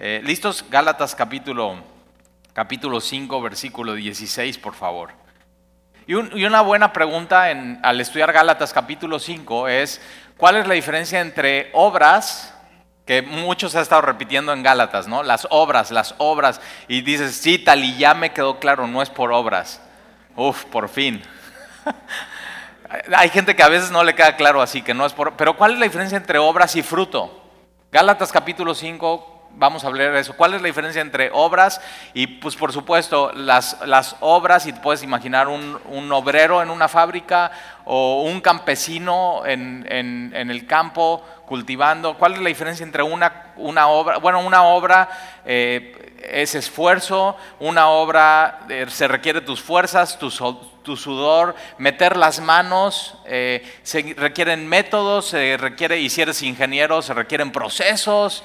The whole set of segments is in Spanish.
Eh, ¿Listos? Gálatas capítulo, capítulo 5, versículo 16, por favor. Y, una buena pregunta al estudiar Gálatas capítulo 5 es, ¿cuál es la diferencia entre obras, que muchos ha estado repitiendo en Gálatas, ¿no? Las obras, las obras, y dices, sí, tal y ya me quedó claro, no es por obras. Uf, por fin. Hay gente que a veces no le queda claro así, que no es por... Pero ¿cuál es la diferencia entre obras y fruto? Gálatas capítulo 5, vamos a hablar de eso. ¿Cuál es la diferencia entre obras y, pues por supuesto, las, las obras, y puedes imaginar un, un, obrero en una fábrica o un campesino en, en, en, el campo cultivando? ¿Cuál es la diferencia entre una, una obra? Bueno, una obra eh, es esfuerzo, una obra eh, se requiere tus fuerzas, tu sudor, meter las manos, eh, se requieren métodos, se requiere, y si eres ingeniero, se requieren procesos,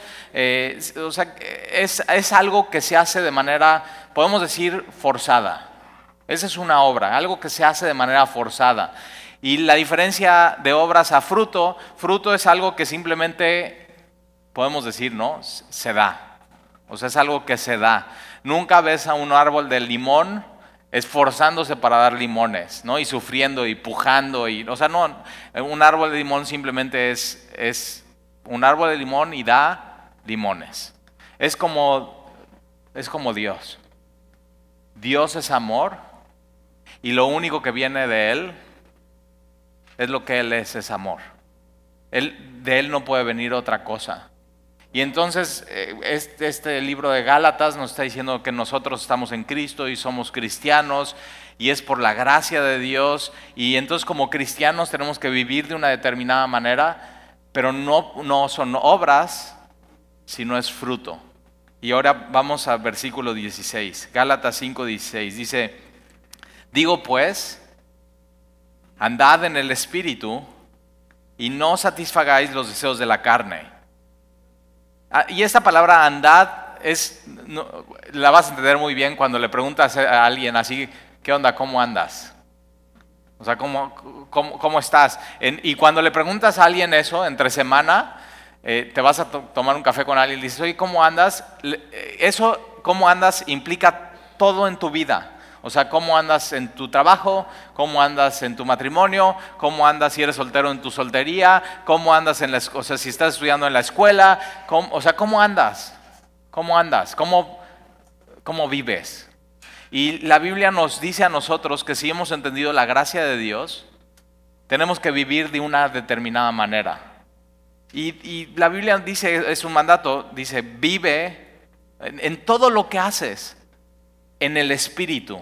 o sea, es, es algo que se hace de manera, podemos decir, forzada. Esa es una obra, algo que se hace de manera forzada. Y la diferencia de obras a fruto, fruto es algo que simplemente, podemos decir, ¿no? Se da. O sea, es algo que se da. Nunca ves a un árbol de limón esforzándose para dar limones, ¿no? Y sufriendo y pujando y, o sea, no, un árbol de limón simplemente es, es un árbol de limón y da limones. Es como, es como Dios. Dios es amor y lo único que viene de Él es lo que Él es, es amor. Él, de Él no puede venir otra cosa. Y entonces eh, este, este, libro de Gálatas nos está diciendo que nosotros estamos en Cristo y somos cristianos y es por la gracia de Dios y entonces como cristianos tenemos que vivir de una determinada manera, pero no, no son obras, sino es fruto. Y ahora vamos al versículo 16, Gálatas 5, 16. Dice, digo pues, andad en el Espíritu y no satisfagáis los deseos de la carne Ah, y esta palabra andad es, la vas a entender muy bien cuando le preguntas a alguien así, ¿qué onda? ¿Cómo andas? O sea, ¿cómo, cómo, estás? y cuando le preguntas a alguien eso, entre semana, eh, te vas a tomar un café con alguien y dices, oye, ¿cómo andas? Eh, eso, ¿cómo andas? implica todo en tu vida. O sea, cómo andas en tu trabajo, cómo andas en tu matrimonio, cómo andas si eres soltero en tu soltería, cómo andas en la, o sea, si estás estudiando en la escuela, o sea, cómo andas, cómo andas, cómo, cómo vives. Y la Biblia nos dice a nosotros que si hemos entendido la gracia de Dios, tenemos que vivir de una determinada manera. Y, y la Biblia dice, es un mandato, dice, vive en, en todo lo que haces, en el Espíritu.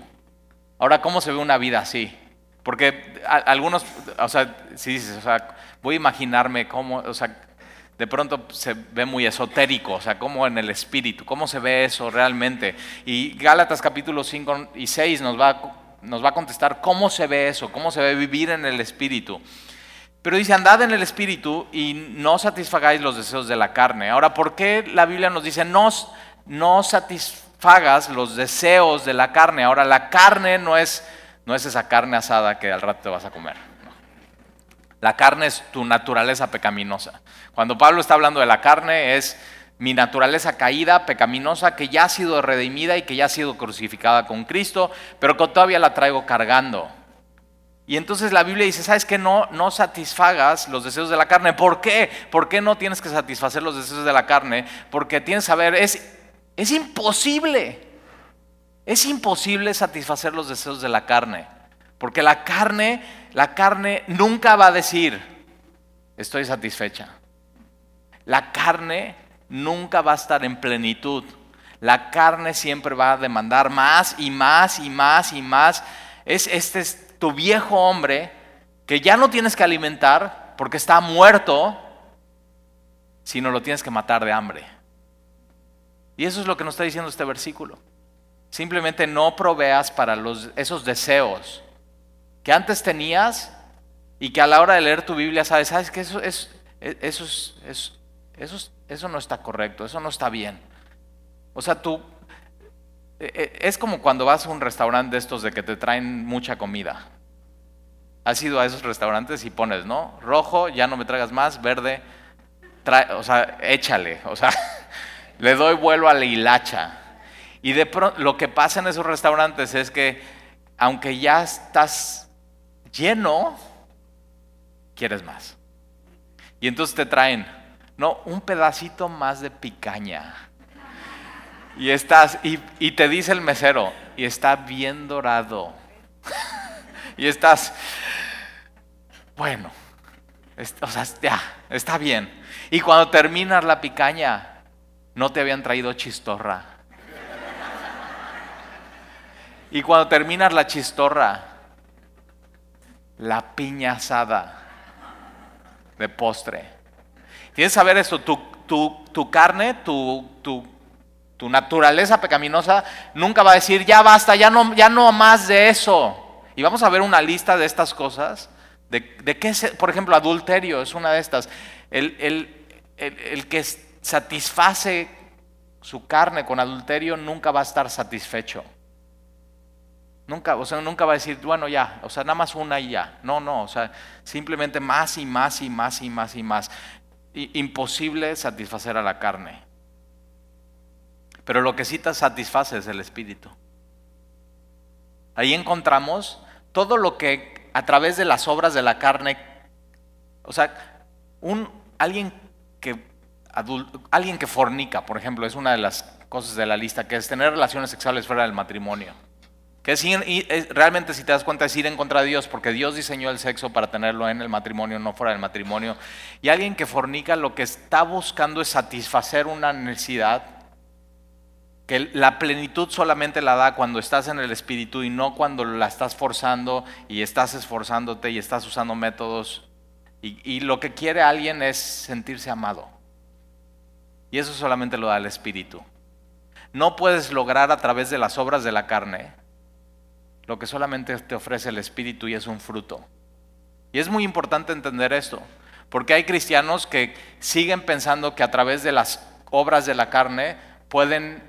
Ahora, ¿cómo se ve una vida así? Porque algunos, o sea, si dices, o sea, voy a imaginarme cómo, o sea, de pronto se ve muy esotérico, o sea, cómo en el espíritu, cómo se ve eso realmente. Y Gálatas capítulo 5 y 6 nos va, nos va a contestar cómo se ve eso, cómo se ve vivir en el espíritu. Pero dice, andad en el espíritu y no satisfagáis los deseos de la carne. Ahora, ¿por qué la Biblia nos dice, no, no satisfagáis? Fagas los deseos de la carne. Ahora, la carne no es, no es esa carne asada que al rato te vas a comer. La carne es tu naturaleza pecaminosa. Cuando Pablo está hablando de la carne es mi naturaleza caída, pecaminosa, que ya ha sido redimida y que ya ha sido crucificada con Cristo, pero que todavía la traigo cargando. Y entonces la Biblia dice, ¿sabes qué? No, no satisfagas los deseos de la carne. ¿Por qué? ¿Por qué no tienes que satisfacer los deseos de la carne? Porque tienes que saber, es es imposible. Es imposible satisfacer los deseos de la carne. Porque la carne, la carne nunca va a decir, estoy satisfecha. La carne nunca va a estar en plenitud. La carne siempre va a demandar más y más y más y más. Es este es tu viejo hombre que ya no tienes que alimentar porque está muerto, sino lo tienes que matar de hambre. Y eso es lo que nos está diciendo este versículo. Simplemente no proveas para esos deseos que antes tenías y que a la hora de leer tu Biblia sabes, sabes que eso, es, eso, es, eso, eso no está correcto, eso no está bien. O sea, tú, e, e, es como cuando vas a un restaurante de estos de que te traen mucha comida. Has ido a esos restaurantes y pones, ¿no? Rojo, ya no me traigas más, verde, o sea, échale, o sea, le doy vuelo a la hilacha. Y de pronto, lo que pasa en esos restaurantes es que, aunque ya estás lleno, quieres más. Y entonces te traen, no, un pedacito más de picaña. Y estás, y, te dice el mesero, y está bien dorado. y estás, bueno, o sea, ya, está bien. Y cuando terminas la picaña, no te habían traído chistorra. Y cuando terminas la chistorra, la piña asada de postre. Tienes que saber esto, tu, tu carne, tu, tu, naturaleza pecaminosa nunca va a decir, ya basta, ya no, ya no más de eso. Y vamos a ver una lista de estas cosas. De, de qué, por ejemplo, adulterio es una de estas. El, el, el que satisface su carne con adulterio nunca va a estar satisfecho. Nunca, o sea, nunca va a decir, bueno, ya, o sea, nada más una y ya. No, no, o sea, simplemente más y más y más y más y más. imposible satisfacer a la carne. Pero lo que sí te satisface es el espíritu. Ahí encontramos todo lo que a través de las obras de la carne, o sea, un, alguien, que, alguien que fornica, por ejemplo, es una de las cosas de la lista, que es tener relaciones sexuales fuera del matrimonio. Que realmente si te das cuenta es ir en contra de Dios, porque Dios diseñó el sexo para tenerlo en el matrimonio, no fuera del matrimonio. Y alguien que fornica lo que está buscando es satisfacer una necesidad, que la plenitud solamente la da cuando estás en el espíritu y no cuando la estás forzando y estás esforzándote y estás usando métodos. Y lo que quiere alguien es sentirse amado. Y eso solamente lo da el espíritu. No puedes lograr a través de las obras de la carne lo que solamente te ofrece el Espíritu y es un fruto. Y es muy importante entender esto, porque hay cristianos que siguen pensando que a través de las obras de la carne pueden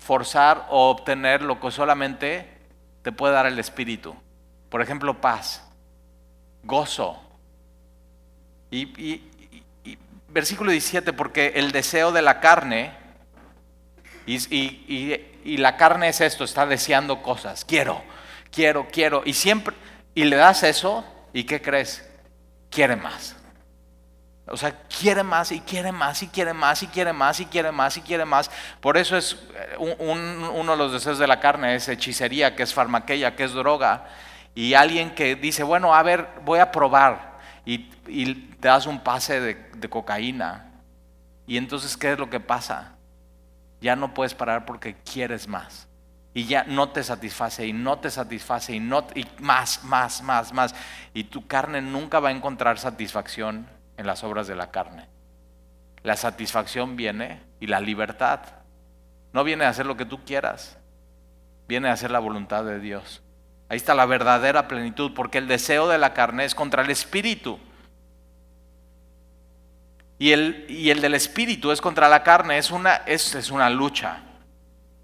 forzar o obtener lo que solamente te puede dar el Espíritu. Por ejemplo, paz, gozo. Y, versículo 17, porque el deseo de la carne, y la carne es esto, está deseando cosas, quiero, quiero, quiero. Y siempre, y le das eso, ¿y qué crees? Quiere más. O sea, quiere más y quiere más y quiere más y quiere más y quiere más y quiere más. Por eso es eh, uno de los deseos de la carne, es hechicería, que es farmaqueia, que es droga. Y alguien que dice, bueno, a ver, voy a probar. Y, te das un pase de, de cocaína. Y entonces, ¿qué es lo que pasa? Ya no puedes parar porque quieres más y ya no te satisface y no te satisface y, no, y más, más, más, más. Y tu carne nunca va a encontrar satisfacción en las obras de la carne. La satisfacción viene y la libertad no viene a hacer lo que tú quieras, viene a hacer la voluntad de Dios. Ahí está la verdadera plenitud, porque el deseo de la carne es contra el espíritu. Y el, y el del espíritu es contra la carne, es una, es, es una lucha.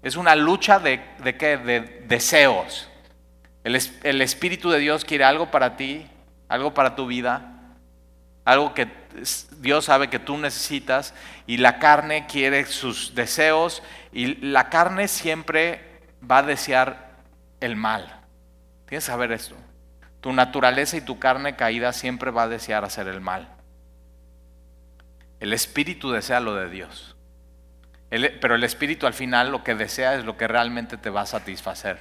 Es una lucha de, de qué? De deseos. El, el, Espíritu de Dios quiere algo para ti, algo para tu vida, algo que Dios sabe que tú necesitas y la carne quiere sus deseos y la carne siempre va a desear el mal. Tienes que saber esto. Tu naturaleza y tu carne caída siempre va a desear hacer el mal. El Espíritu desea lo de Dios pero el espíritu al final lo que desea es lo que realmente te va a satisfacer,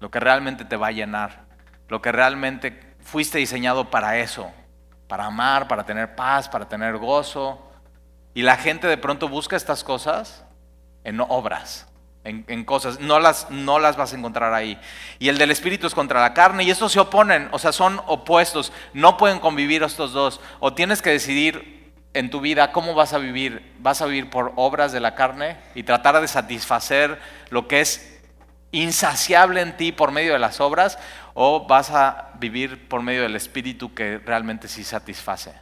lo que realmente te va a llenar, lo que realmente fuiste diseñado para eso, para amar, para tener paz, para tener gozo. Y la gente de pronto busca estas cosas en obras, en, cosas, no las, no las vas a encontrar ahí. Y el del espíritu es contra la carne y estos se oponen, o sea, son opuestos, no pueden convivir estos dos. O tienes que decidir en tu vida, ¿cómo vas a vivir? ¿Vas a vivir por obras de la carne y tratar de satisfacer lo que es insaciable en ti por medio de las obras? ¿O vas a vivir por medio del Espíritu que realmente sí satisface?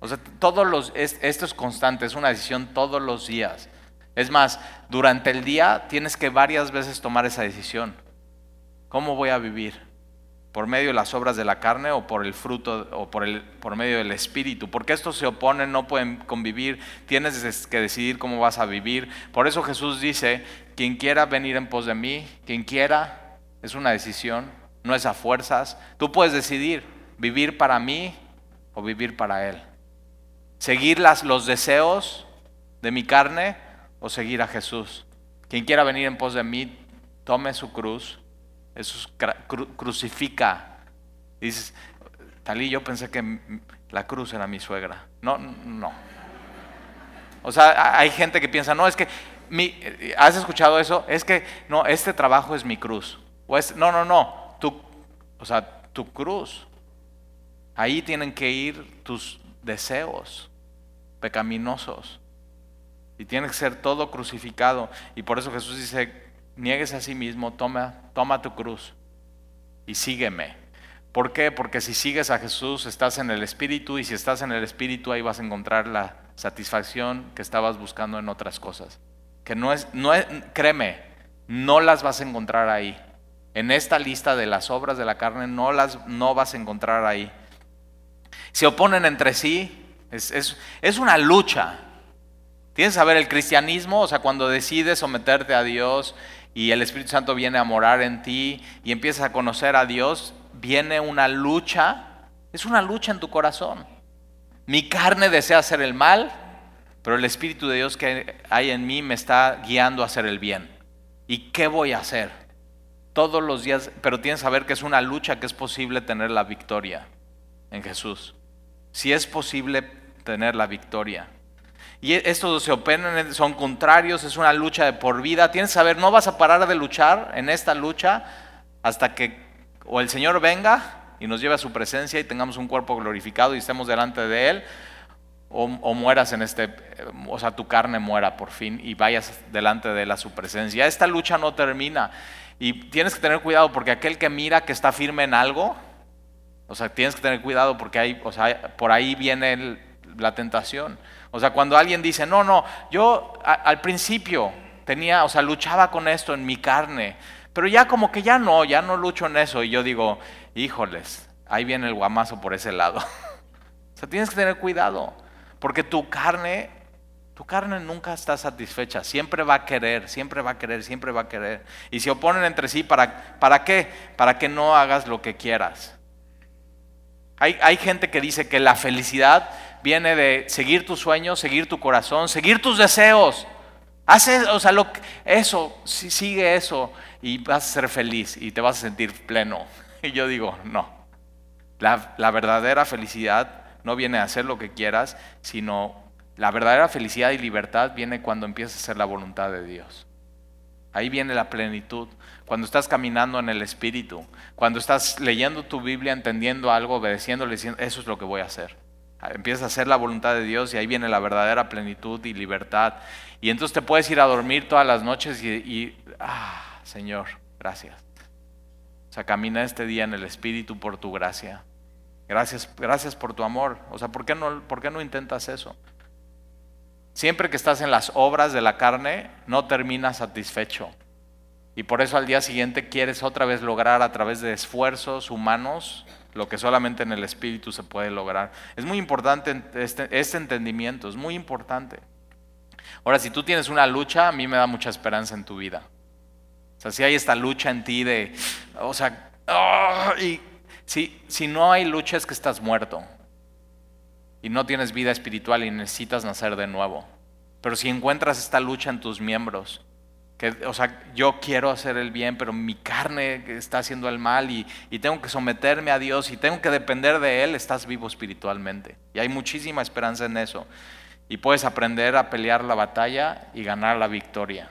O sea, todos los, esto es constante, es una decisión todos los días. Es más, durante el día tienes que varias veces tomar esa decisión. ¿Cómo voy a vivir? por medio de las obras de la carne o por el fruto o por, el, por medio del espíritu. Porque estos se oponen, no pueden convivir, tienes que decidir cómo vas a vivir. Por eso Jesús dice, quien quiera venir en pos de mí, quien quiera, es una decisión, no es a fuerzas. Tú puedes decidir vivir para mí o vivir para Él. Seguir las, los deseos de mi carne o seguir a Jesús. Quien quiera venir en pos de mí, tome su cruz eso crucifica. dices, Talí, yo pensé que la cruz era mi suegra. No, no. O sea, hay gente que piensa, no, es que, mi, ¿has escuchado eso? Es que, no, este trabajo es mi cruz. O no, no, no, tu, o sea, tu cruz. Ahí tienen que ir tus deseos pecaminosos. Y tiene que ser todo crucificado. Y por eso Jesús dice, niegues a sí mismo, toma, toma tu cruz y sígueme. ¿Por qué? Porque si sigues a Jesús estás en el Espíritu y si estás en el Espíritu ahí vas a encontrar la satisfacción que estabas buscando en otras cosas. Que no es, no créeme, no las vas a encontrar ahí. En esta lista de las obras de la carne no las no vas a encontrar ahí. Se oponen entre sí, es, es, es una lucha. Tienes que saber el cristianismo, o sea, cuando decides someterte a Dios y el Espíritu Santo viene a morar en ti y empiezas a conocer a Dios, viene una lucha, es una lucha en tu corazón. Mi carne desea hacer el mal, pero el Espíritu de Dios que hay en mí me está guiando a hacer el bien. ¿Y qué voy a hacer? Todos los días, pero tienes que saber que es una lucha que es posible tener la victoria en Jesús. Si es posible tener la victoria. Y estos se oponen, son contrarios, es una lucha de por vida. Tienes que saber, no vas a parar de luchar en esta lucha hasta que o el Señor venga y nos lleve a su presencia y tengamos un cuerpo glorificado y estemos delante de Él, o, mueras en este, o sea, tu carne muera por fin y vayas delante de Él a su presencia. Esta lucha no termina y tienes que tener cuidado porque aquel que mira que está firme en algo, o sea, tienes que tener cuidado porque hay, o sea, por ahí viene la tentación. O sea, cuando alguien dice, no, no, yo al principio tenía, o sea, luchaba con esto en mi carne, pero ya como que ya no, ya no lucho en eso. Y yo digo, híjoles, ahí viene el guamazo por ese lado. o sea, tienes que tener cuidado, porque tu carne, tu carne nunca está satisfecha, siempre va a querer, siempre va a querer, siempre va a querer. Y se oponen entre sí, ¿para, para qué? Para que no hagas lo que quieras. Hay, gente que dice que la felicidad viene de seguir tus sueños, seguir tu corazón, seguir tus deseos. Haz o sea, eso, sigue eso y vas a ser feliz y te vas a sentir pleno. Y yo digo, no. La, la verdadera felicidad no viene a hacer lo que quieras, sino la verdadera felicidad y libertad viene cuando empiezas a hacer la voluntad de Dios. Ahí viene la plenitud. Cuando estás caminando en el Espíritu, cuando estás leyendo tu Biblia, entendiendo algo, obedeciéndole, diciendo, eso es lo que voy a hacer. Empiezas a hacer la voluntad de Dios y ahí viene la verdadera plenitud y libertad. Y entonces te puedes ir a dormir todas las noches y, ah, Señor, gracias. O sea, camina este día en el Espíritu por tu gracia. Gracias, gracias por tu amor. O sea, ¿por qué no, por qué no intentas eso? Siempre que estás en las obras de la carne, no terminas satisfecho. Y por eso al día siguiente quieres otra vez lograr a través de esfuerzos humanos lo que solamente en el Espíritu se puede lograr. Es muy importante este, este, entendimiento, es muy importante. Ahora, si tú tienes una lucha, a mí me da mucha esperanza en tu vida. O sea, si hay esta lucha en ti de, o sea, ¡ah! y si, si no hay lucha es que estás muerto y no tienes vida espiritual y necesitas nacer de nuevo. Pero si encuentras esta lucha en tus miembros, o sea, yo quiero hacer el bien, pero mi carne está haciendo el mal y, y, tengo que someterme a Dios y tengo que depender de Él, estás vivo espiritualmente. Y hay muchísima esperanza en eso. Y puedes aprender a pelear la batalla y ganar la victoria.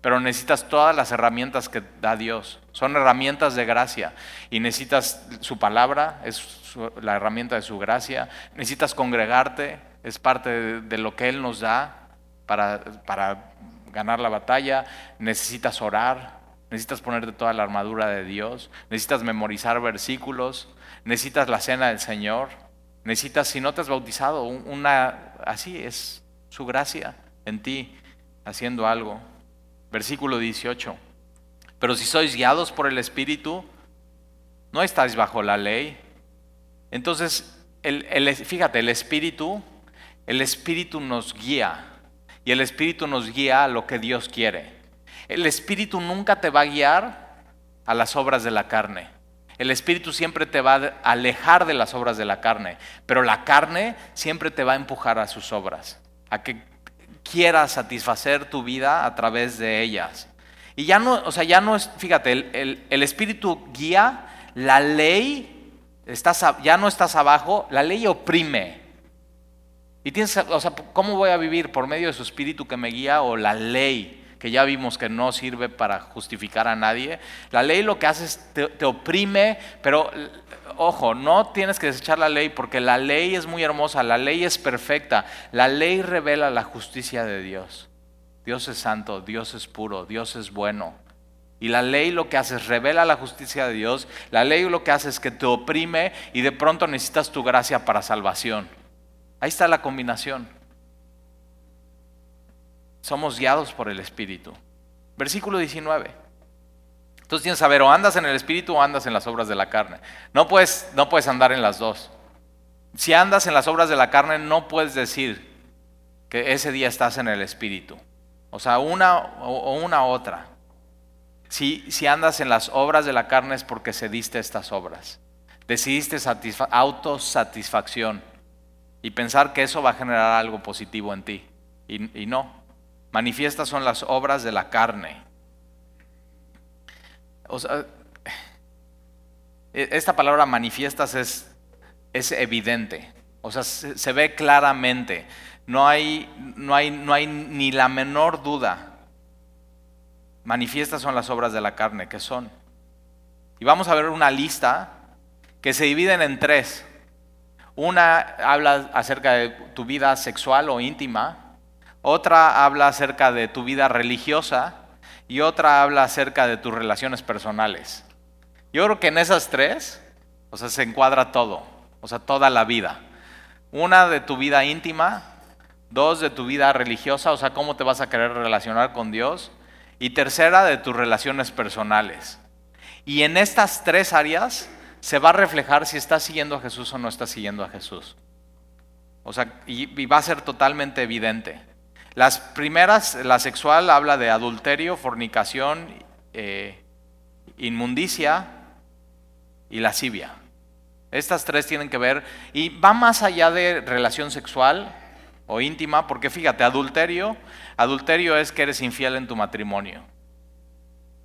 Pero necesitas todas las herramientas que da Dios. Son herramientas de gracia. Y necesitas su palabra, es la herramienta de su gracia. Necesitas congregarte, es parte de, de lo que Él nos da para, para ganar la batalla, necesitas orar, necesitas ponerte toda la armadura de Dios, necesitas memorizar versículos, necesitas la cena del Señor, necesitas, si no te has bautizado, una, así es su gracia en ti, haciendo algo. Versículo 18. Pero si sois guiados por el Espíritu, no estáis bajo la ley. Entonces, el, fíjate, el Espíritu, el Espíritu nos guía y el Espíritu nos guía a lo que Dios quiere. El Espíritu nunca te va a guiar a las obras de la carne. El Espíritu siempre te va a alejar de las obras de la carne, pero la carne siempre te va a empujar a sus obras, a que quieras satisfacer tu vida a través de ellas. Y ya no, o sea, ya no es, fíjate, el, Espíritu guía, la ley, estás, ya no estás abajo, la ley oprime. Y tienes, o sea, ¿cómo voy a vivir? ¿Por medio de su Espíritu que me guía o la ley? que ya vimos que no sirve para justificar a nadie. La ley lo que hace es te, te, oprime, pero ojo, no tienes que desechar la ley porque la ley es muy hermosa, la ley es perfecta, la ley revela la justicia de Dios. Dios es santo, Dios es puro, Dios es bueno. Y la ley lo que hace es revela la justicia de Dios, la ley lo que hace es que te oprime y de pronto necesitas tu gracia para salvación. Ahí está la combinación. Somos guiados por el Espíritu. Versículo 19. Entonces tienes que saber, o andas en el Espíritu o andas en las obras de la carne. No puedes, no puedes andar en las dos. Si andas en las obras de la carne, no puedes decir que ese día estás en el Espíritu. O sea, una o una otra. Si, si andas en las obras de la carne es porque cediste estas obras. Decidiste autosatisfacción y pensar que eso va a generar algo positivo en ti. y no. Manifiestas son las obras de la carne. E, esta palabra manifiestas es, es evidente. O sea, se, ve claramente. No hay, no, hay, no hay ni la menor duda. Manifiestas son las obras de la carne, que son. Y vamos a ver una lista que se dividen en tres. Una habla acerca de tu vida sexual o íntima, otra habla acerca de tu vida religiosa y otra habla acerca de tus relaciones personales. Yo creo que en esas tres, o sea, se encuadra todo, o sea, toda la vida. Una de tu vida íntima, dos de tu vida religiosa, o sea, cómo te vas a querer relacionar con Dios, y tercera de tus relaciones personales. Y en estas tres áreas se va a reflejar si estás siguiendo a Jesús o no estás siguiendo a Jesús. O sea, y, va a ser totalmente evidente. Las primeras, la sexual habla de adulterio, fornicación, eh, inmundicia y lascivia. Estas tres tienen que ver y va más allá de relación sexual o íntima, porque fíjate, adulterio, adulterio es que eres infiel en tu matrimonio.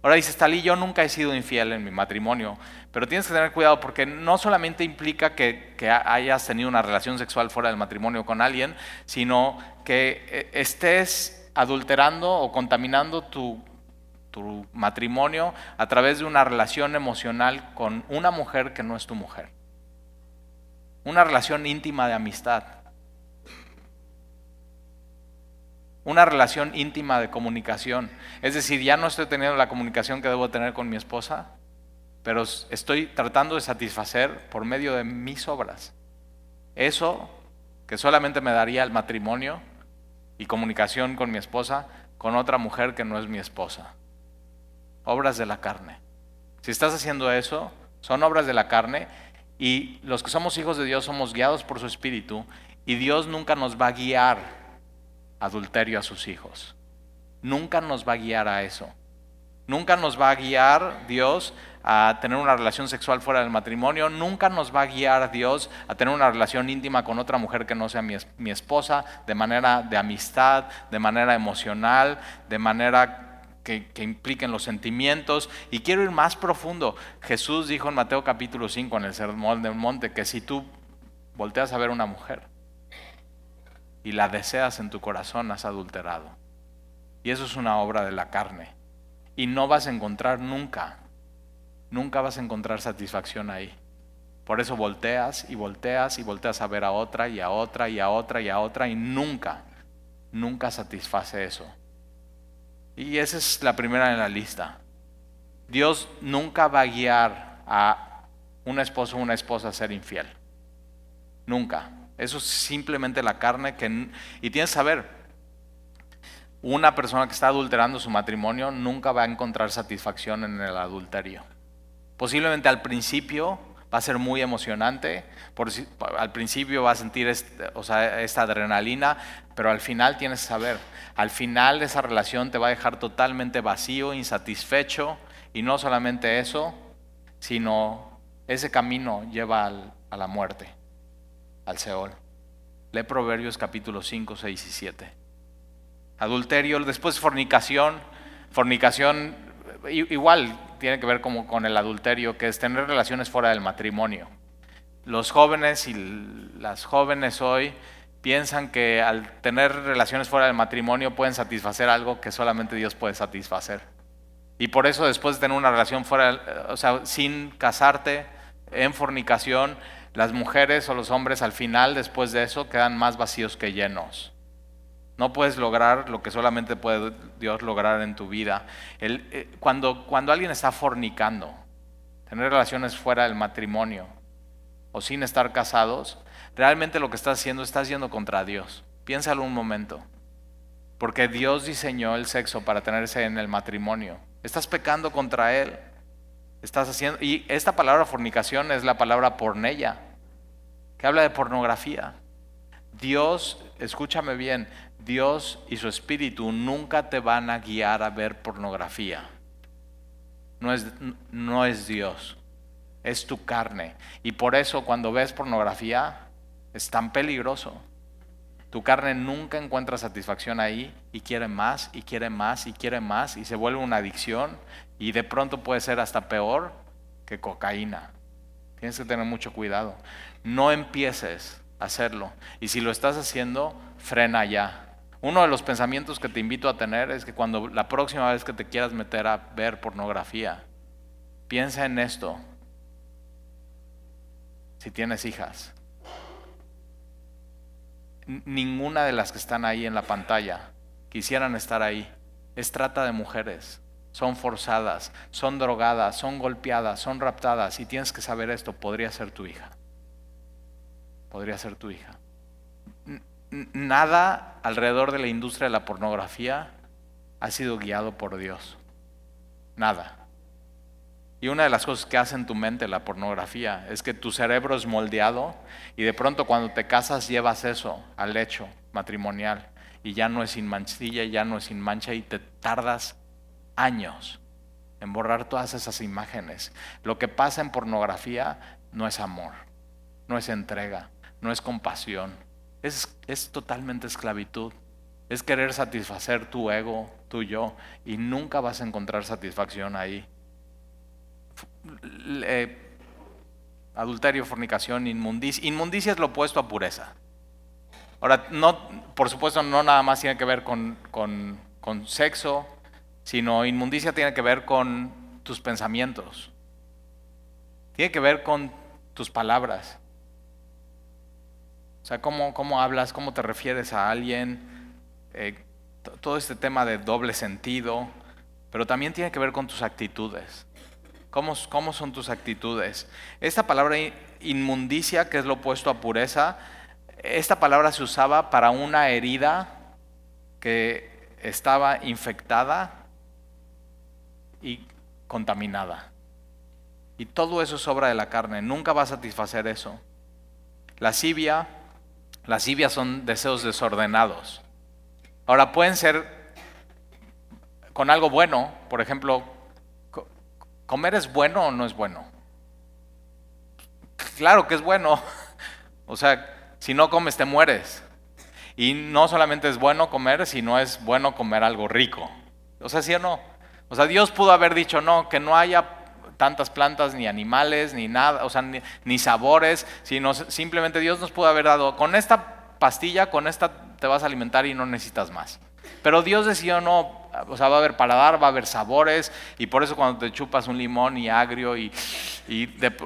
Ahora dices, Talí, yo nunca he sido infiel en mi matrimonio, pero tienes que tener cuidado porque no solamente implica que, hayas tenido una relación sexual fuera del matrimonio con alguien, sino que eh, estés adulterando o contaminando tu, tu matrimonio a través de una relación emocional con una mujer que no es tu mujer. Una relación íntima de amistad. Una relación íntima de comunicación. Es decir, ya no estoy teniendo la comunicación que debo tener con mi esposa, pero estoy tratando de satisfacer por medio de mis obras. Eso que solamente me daría el matrimonio y comunicación con mi esposa, con otra mujer que no es mi esposa. Obras de la carne. Si estás haciendo eso, son obras de la carne y los que somos hijos de Dios somos guiados por su Espíritu y Dios nunca nos va a guiar adulterio a sus hijos. Nunca nos va a guiar a eso. Nunca nos va a guiar Dios a tener una relación sexual fuera del matrimonio. Nunca nos va a guiar Dios a tener una relación íntima con otra mujer que no sea mi, esposa, de manera de amistad, de manera emocional, de manera que, que, impliquen los sentimientos. Y quiero ir más profundo. Jesús dijo en Mateo capítulo 5, en el Sermón del Monte, que si tú volteas a ver una mujer y la deseas en tu corazón, has adulterado. Y eso es una obra de la carne. Y no vas a encontrar nunca, nunca vas a encontrar satisfacción ahí. Por eso volteas y volteas y volteas a ver a otra y a otra y a otra y a otra y nunca, nunca satisface eso. Y esa es la primera en la lista. Dios nunca va a guiar a un esposo o una esposa a ser infiel. Nunca. Eso es simplemente la carne que... Y tienes que saber, una persona que está adulterando su matrimonio nunca va a encontrar satisfacción en el adulterio. Posiblemente al principio va a ser muy emocionante, por, al principio va a sentir esta adrenalina, pero al final tienes que saber, al final esa relación te va a dejar totalmente vacío, insatisfecho, y no solamente eso, sino ese camino lleva a la muerte, al Seol. Lee Proverbios capítulo 5, 6 y 7. Adulterio, después fornicación, fornicación igual tiene que ver como con el adulterio, que es tener relaciones fuera del matrimonio. Los jóvenes y las jóvenes hoy piensan que al tener relaciones fuera del matrimonio pueden satisfacer algo que solamente Dios puede satisfacer. Y por eso después de tener una relación fuera, o sea, sin casarte, en fornicación, las mujeres o los hombres al final, después de eso, quedan más vacíos que llenos. No puedes lograr lo que solamente puede Dios lograr en tu vida. Eh, cuando, cuando alguien está fornicando, tener relaciones fuera del matrimonio o sin estar casados, realmente lo que estás haciendo, estás yendo contra Dios. Piénsalo un momento. Porque Dios diseñó el sexo para tenerse en el matrimonio. Estás pecando contra Él. Estás haciendo. Y esta palabra fornicación es la palabra pornella, que habla de pornografía. Dios, escúchame bien, Dios y su espíritu nunca te van a guiar a ver pornografía. No es, no es Dios, es tu carne. Y por eso cuando ves pornografía es tan peligroso. Tu carne nunca encuentra satisfacción ahí y quiere más y quiere más y quiere más y se vuelve una adicción y de pronto puede ser hasta peor que cocaína. Tienes que tener mucho cuidado. No empieces a hacerlo. Y si lo estás haciendo, frena ya. Uno de los pensamientos que te invito a tener es que cuando la próxima vez que te quieras meter a ver pornografía, piensa en esto. Si tienes hijas, ninguna de las que están ahí en la pantalla quisieran estar ahí. Es trata de mujeres. Son forzadas, son drogadas, son golpeadas, son raptadas. Y tienes que saber esto, podría ser tu hija. Podría ser tu hija nada alrededor de la industria de la pornografía ha sido guiado por Dios. Nada. Y una de las cosas que hace en tu mente la pornografía es que tu cerebro es moldeado y de pronto cuando te casas llevas eso al hecho matrimonial y ya no es sin manchilla, ya no es sin mancha y te tardas años en borrar todas esas imágenes. Lo que pasa en pornografía no es amor, no es entrega, no es compasión, es, totalmente esclavitud. Es querer satisfacer tu ego, tu yo, y nunca vas a encontrar satisfacción ahí. Adulterio, fornicación, inmundicia. Inmundicia es lo opuesto a pureza. Ahora, no, por supuesto, no nada más tiene que ver con, con sexo, sino inmundicia tiene que ver con tus pensamientos. Tiene que ver con tus palabras. O sea, cómo, cómo hablas, cómo te refieres a alguien, eh, todo este tema de doble sentido, pero también tiene que ver con tus actitudes. ¿Cómo, ¿Cómo, son tus actitudes? Esta palabra inmundicia, que es lo opuesto a pureza, esta palabra se usaba para una herida que estaba infectada y contaminada. Y todo eso es obra de la carne, nunca va a satisfacer eso. Lascivia Lascivias son deseos desordenados. Ahora pueden ser con algo bueno, por ejemplo, ¿comer es bueno o no es bueno? Claro que es bueno. O sea, si no comes te mueres. Y no solamente es bueno comer, sino es bueno comer algo rico. O sea, ¿sí o no? O sea, Dios pudo haber dicho, no, que no haya tantas plantas, ni animales, ni nada, o sea, ni, sabores, sino simplemente Dios nos pudo haber dado, con esta pastilla, con esta te vas a alimentar y no necesitas más. Pero Dios decidió no, o sea, va a haber paladar, va a haber sabores, y por eso cuando te chupas un limón y agrio y,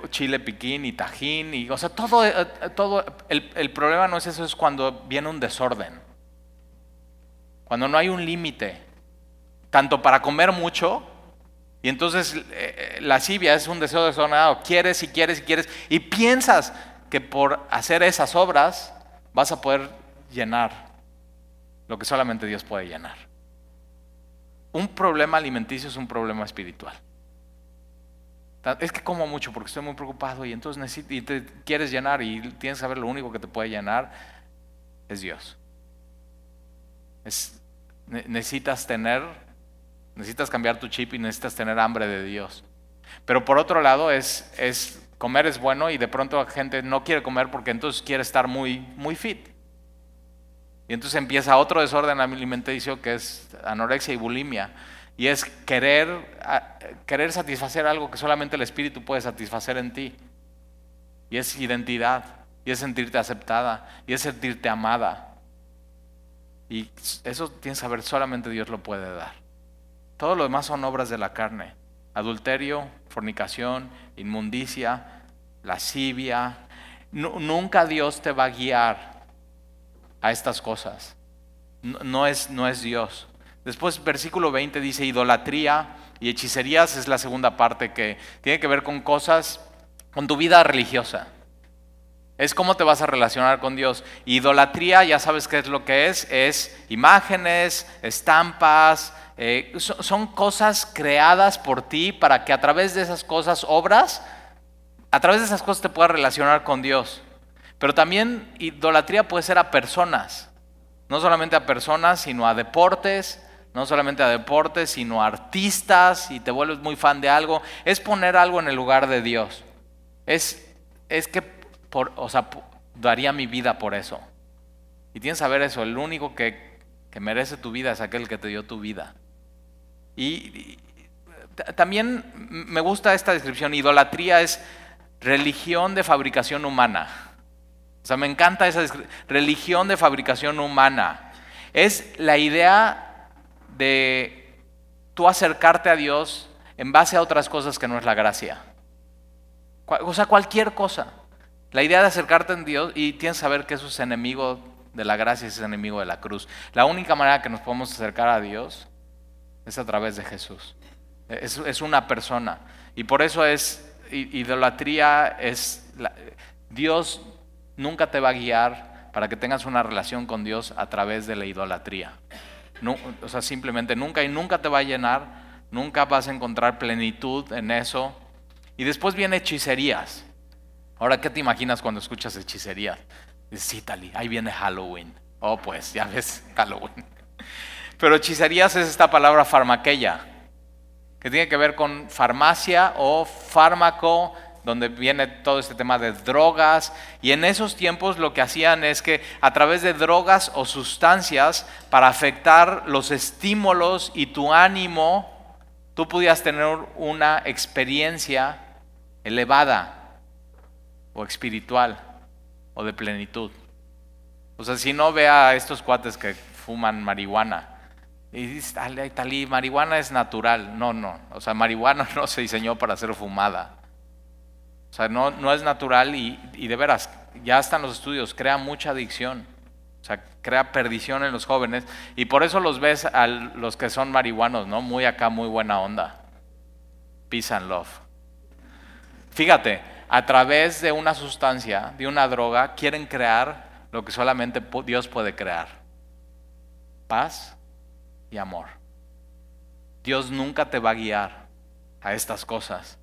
chile piquín y tajín, y, o sea, todo, eh, todo el, problema no es eso, es cuando viene un desorden. Cuando no hay un límite, tanto para comer mucho y entonces eh, eh, la lascivia es un deseo desordenado. Quieres y quieres y quieres. Y piensas que por hacer esas obras vas a poder llenar lo que solamente Dios puede llenar. Un problema alimenticio es un problema espiritual. Es que como mucho porque estoy muy preocupado y entonces y te quieres llenar y tienes que saber lo único que te puede llenar es Dios. necesitas tener, necesitas cambiar tu chip y necesitas tener hambre de Dios. Pero por otro lado es, es comer es bueno y de pronto la gente no quiere comer porque entonces quiere estar muy, muy fit. Y entonces empieza otro desorden alimenticio que es anorexia y bulimia. Y es querer, querer satisfacer algo que solamente el espíritu puede satisfacer en ti. Y es identidad, y es sentirte aceptada, y es sentirte amada. Y eso tienes que saber, solamente Dios lo puede dar. Todo lo demás son obras de la carne. Adulterio, fornicación, inmundicia, lascivia. nunca Dios te va a guiar a estas cosas. No, es, no es Dios. Después versículo 20 dice idolatría y hechicerías es la segunda parte que tiene que ver con cosas, con tu vida religiosa. Es cómo te vas a relacionar con Dios. Idolatría, ya sabes qué es lo que es, es imágenes, estampas, eh, son cosas creadas por ti para que a través de esas cosas, obras, a través de esas cosas te puedas relacionar con Dios. Pero también idolatría puede ser a personas, no solamente a personas, sino a deportes, no solamente a deportes, sino a artistas y te vuelves muy fan de algo, es poner algo en el lugar de Dios. Es, es que, por, o sea, daría mi vida por eso. Y tienes que saber eso, el único que, que merece tu vida es aquel que te dio tu vida. Y, también me gusta esta descripción, idolatría es religión de fabricación humana. O sea, me encanta esa religión de fabricación humana. Es la idea de tú acercarte a Dios en base a otras cosas que no es la gracia. O sea, cualquier cosa. La idea de acercarte a Dios y tienes que saber que eso es enemigo de la gracia, es enemigo de la cruz. La única manera que nos podemos acercar a Dios es a través de Jesús. Es, una persona. Y por eso es idolatría, es Dios nunca te va a guiar para que tengas una relación con Dios a través de la idolatría o sea, simplemente nunca y nunca te va a llenar, nunca vas a encontrar plenitud en eso. Y después viene hechicerías. Ahora, ¿qué te imaginas cuando escuchas hechicerías? Sí, Tali, ahí viene Halloween. Oh, pues, ya ves, Halloween. Pero hechicerías es esta palabra farmaqueya, que tiene que ver con farmacia o fármaco donde viene todo este tema de drogas. Y en esos tiempos lo que hacían es que a través de drogas o sustancias, para afectar los estímulos y tu ánimo, tú pudieras tener una experiencia elevada o espiritual o de plenitud. O sea, si no ve a estos cuates que fuman marihuana, y dices, talí, marihuana es natural. No, no. O sea, marihuana no se diseñó para ser fumada. Sea, no, no es natural y, de veras, ya están los estudios, crea mucha adicción. O sea, crea perdición en los jóvenes. Y por eso los ves a los que son marihuanos, ¿no? Muy acá, muy buena onda. Peace and love. Fíjate, a través de una sustancia, de una droga, quieren crear lo que solamente Dios puede crear. Paz y amor. Dios nunca te va a guiar a estas cosas.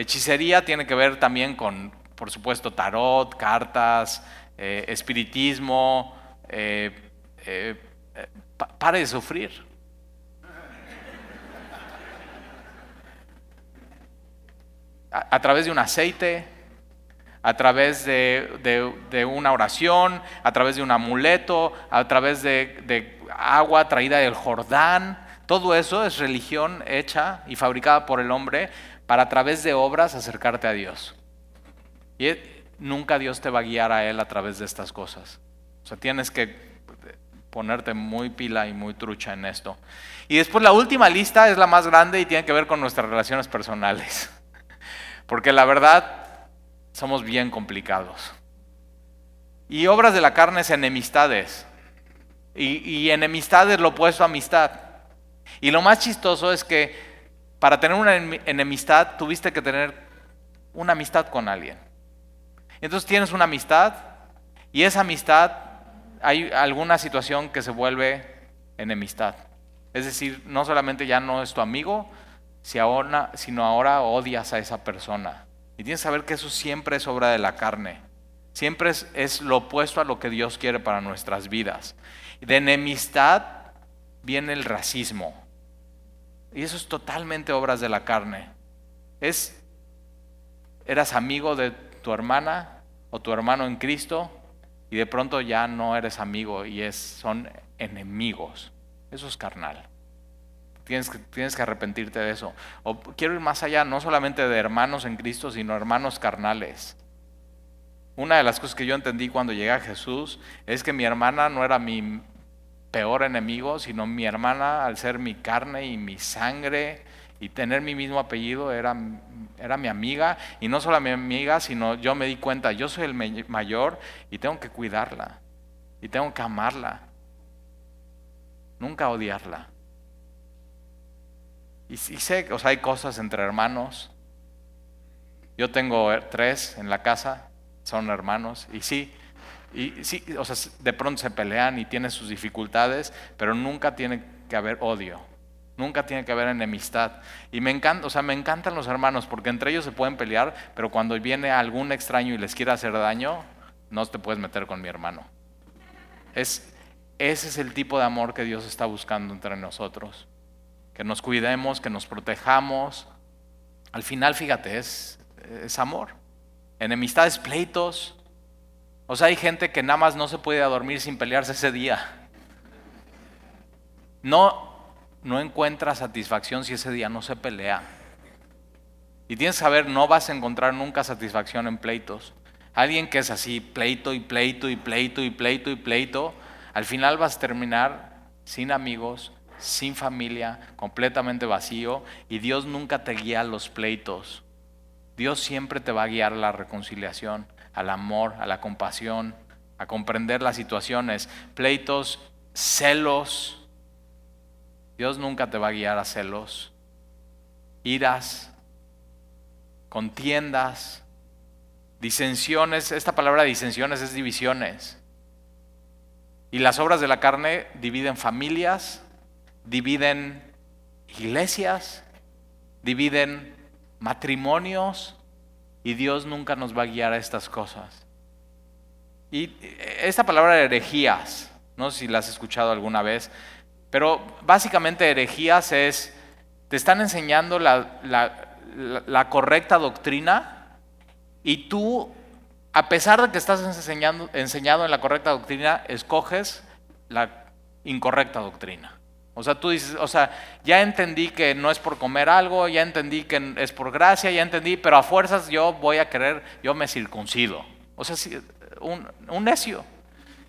Hechicería tiene que ver también con, por supuesto, tarot, cartas, eh, espiritismo. Eh, eh, pare de sufrir. A, través de un aceite, a través de, una oración, a través de un amuleto, a través de agua traída del Jordán. Todo eso es religión hecha y fabricada por el hombre para través de obras acercarte a Dios. Y nunca Dios te va a guiar a Él a través de estas cosas. O sea, tienes que ponerte muy pila y muy trucha en esto. Y después la última lista es la más grande y tiene que ver con nuestras relaciones personales. Porque la verdad, somos bien complicados. Y obras de la carne es enemistades. Y, y enemistad es lo opuesto a amistad. Y lo más chistoso es que para tener una enemistad tuviste que tener una amistad con alguien. Entonces tienes una amistad y esa amistad hay alguna situación que se vuelve enemistad. Es decir, no solamente ya no es tu amigo, sino ahora odias a esa persona. Y tienes que saber que eso siempre es obra de la carne. Siempre es, es lo opuesto a lo que Dios quiere para nuestras vidas. De enemistad viene el racismo. Y eso es totalmente obras de la carne. Es, eras amigo de tu hermana o tu hermano en Cristo y de pronto ya no eres amigo y es, son enemigos. Eso es carnal. Tienes que, tienes que arrepentirte de eso. O quiero ir más allá, no solamente de hermanos en Cristo, sino hermanos carnales. Una de las cosas que yo entendí cuando llegué a Jesús es que mi hermana no era mi peor enemigo, sino mi hermana, al ser mi carne y mi sangre y tener mi mismo apellido, era, era mi amiga. Y no solo mi amiga, sino yo me di cuenta, yo soy el mayor y tengo que cuidarla. Y tengo que amarla. Nunca odiarla. Y, sé, o sea, hay cosas entre hermanos. Yo tengo tres en la casa, son hermanos, y sí, y sí, o sea, de pronto se pelean y tienen sus dificultades, pero nunca tiene que haber odio, nunca tiene que haber enemistad. Y me encanta, o sea, me encantan los hermanos porque entre ellos se pueden pelear, pero cuando viene algún extraño y les quiere hacer daño, no te puedes meter con mi hermano. Es, ese es el tipo de amor que Dios está buscando entre nosotros que nos cuidemos, que nos protejamos. Al final, fíjate, es, es amor. Enemistades, pleitos. O sea, hay gente que nada más no se puede dormir sin pelearse ese día. No, no encuentra satisfacción si ese día no se pelea. Y tienes que saber, no vas a encontrar nunca satisfacción en pleitos. Alguien que es así, pleito y pleito y pleito y pleito y pleito, al final vas a terminar sin amigos, sin familia, completamente vacío, y Dios nunca te guía a los pleitos. Dios siempre te va a guiar a la reconciliación, al amor, a la compasión, a comprender las situaciones, pleitos, celos. Dios nunca te va a guiar a celos, iras, contiendas, disensiones. Esta palabra disensiones es divisiones. Y las obras de la carne dividen familias, dividen iglesias, dividen matrimonios y Dios nunca nos va a guiar a estas cosas. Y esta palabra herejías, no sé si la has escuchado alguna vez, pero básicamente herejías es, te están enseñando la, la correcta doctrina y tú, a pesar de que estás enseñando, enseñado en la correcta doctrina, escoges la incorrecta doctrina. O sea, tú dices, o sea, ya entendí que no es por comer algo, ya entendí que es por gracia, ya entendí, pero a fuerzas yo voy a querer, yo me circuncido. O sea, un, necio.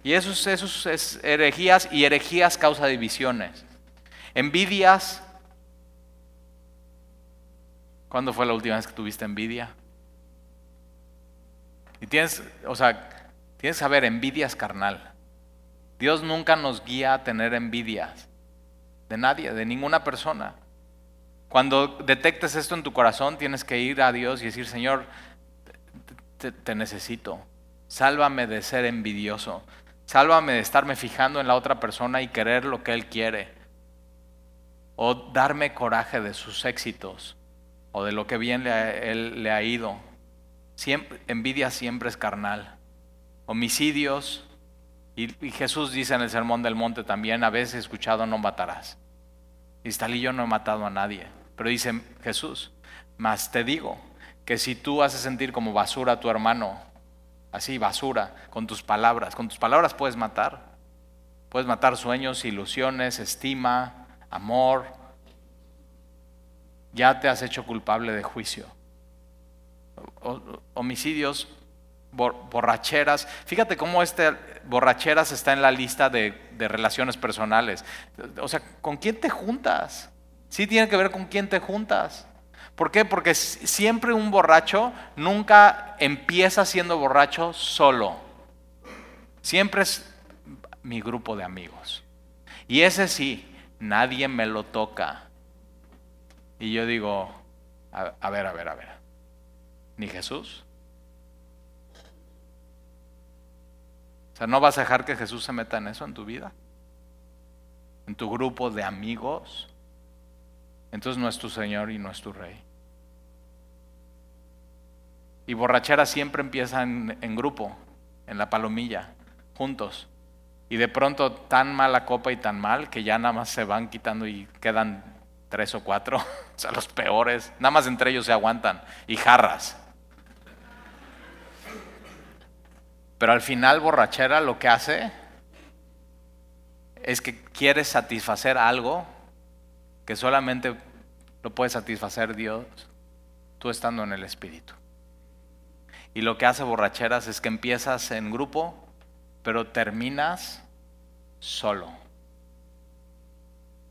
Y eso, eso es herejías y herejías causa divisiones. Envidias. ¿Cuándo fue la última vez que tuviste envidia? Y tienes, o sea, tienes que saber, envidia es carnal. Dios nunca nos guía a tener envidias de nadie, de ninguna persona. Cuando detectes esto en tu corazón, tienes que ir a Dios y decir, Señor, te, necesito. Sálvame de ser envidioso. Sálvame de estarme fijando en la otra persona y querer lo que Él quiere. O darme coraje de sus éxitos o de lo que bien le, él, le ha ido. envidia siempre es carnal. Homicidios. Y, y Jesús dice en el Sermón del Monte también, a veces escuchado, no matarás. Y tal y yo no he matado a nadie. Pero dice Jesús, más te digo que si tú haces sentir como basura a tu hermano, así basura, con tus palabras, con tus palabras puedes matar. Puedes matar sueños, ilusiones, estima, amor. Ya te has hecho culpable de juicio. Homicidios, borracheras. Fíjate cómo este borracheras está en la lista de, relaciones personales. O sea, ¿con quién te juntas? Sí tiene que ver con quién te juntas. ¿Por qué? Porque siempre un borracho nunca empieza siendo borracho solo. Siempre es mi grupo de amigos. Y ese sí, nadie me lo toca. Y yo digo, a ver, a ver, a ver. ¿Ni Jesús? ¿No vas a dejar que Jesús se meta en eso en tu vida? ¿En tu grupo de amigos? entonces no es tu Señor y no es tu Rey. Y borrachera siempre empieza en, en grupo, en la palomilla, juntos. Y de pronto tan mala copa y tan mal que ya nada más se van quitando y quedan tres o cuatro, o sea, los peores, nada más entre ellos se aguantan, y jarras. Pero al final borrachera lo que hace es que quiere satisfacer algo que solamente lo puede satisfacer Dios, tú estando en el Espíritu. Y lo que hace borracheras es que empiezas en grupo, pero terminas solo.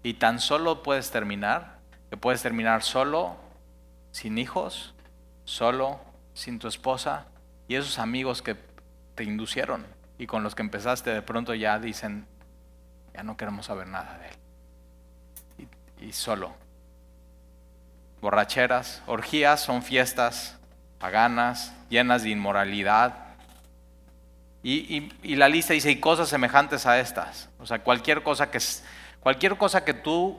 Y tan solo puedes terminar, que puedes terminar solo, sin hijos, solo, sin tu esposa, y esos amigos que te inducieron y con los que empezaste de pronto ya dicen, ya no queremos saber nada de él. Y, solo. Borracheras, orgías son fiestas paganas, llenas de inmoralidad, y, la lista dice, y cosas semejantes a estas. O sea, cualquier cosa que, cualquier cosa que tú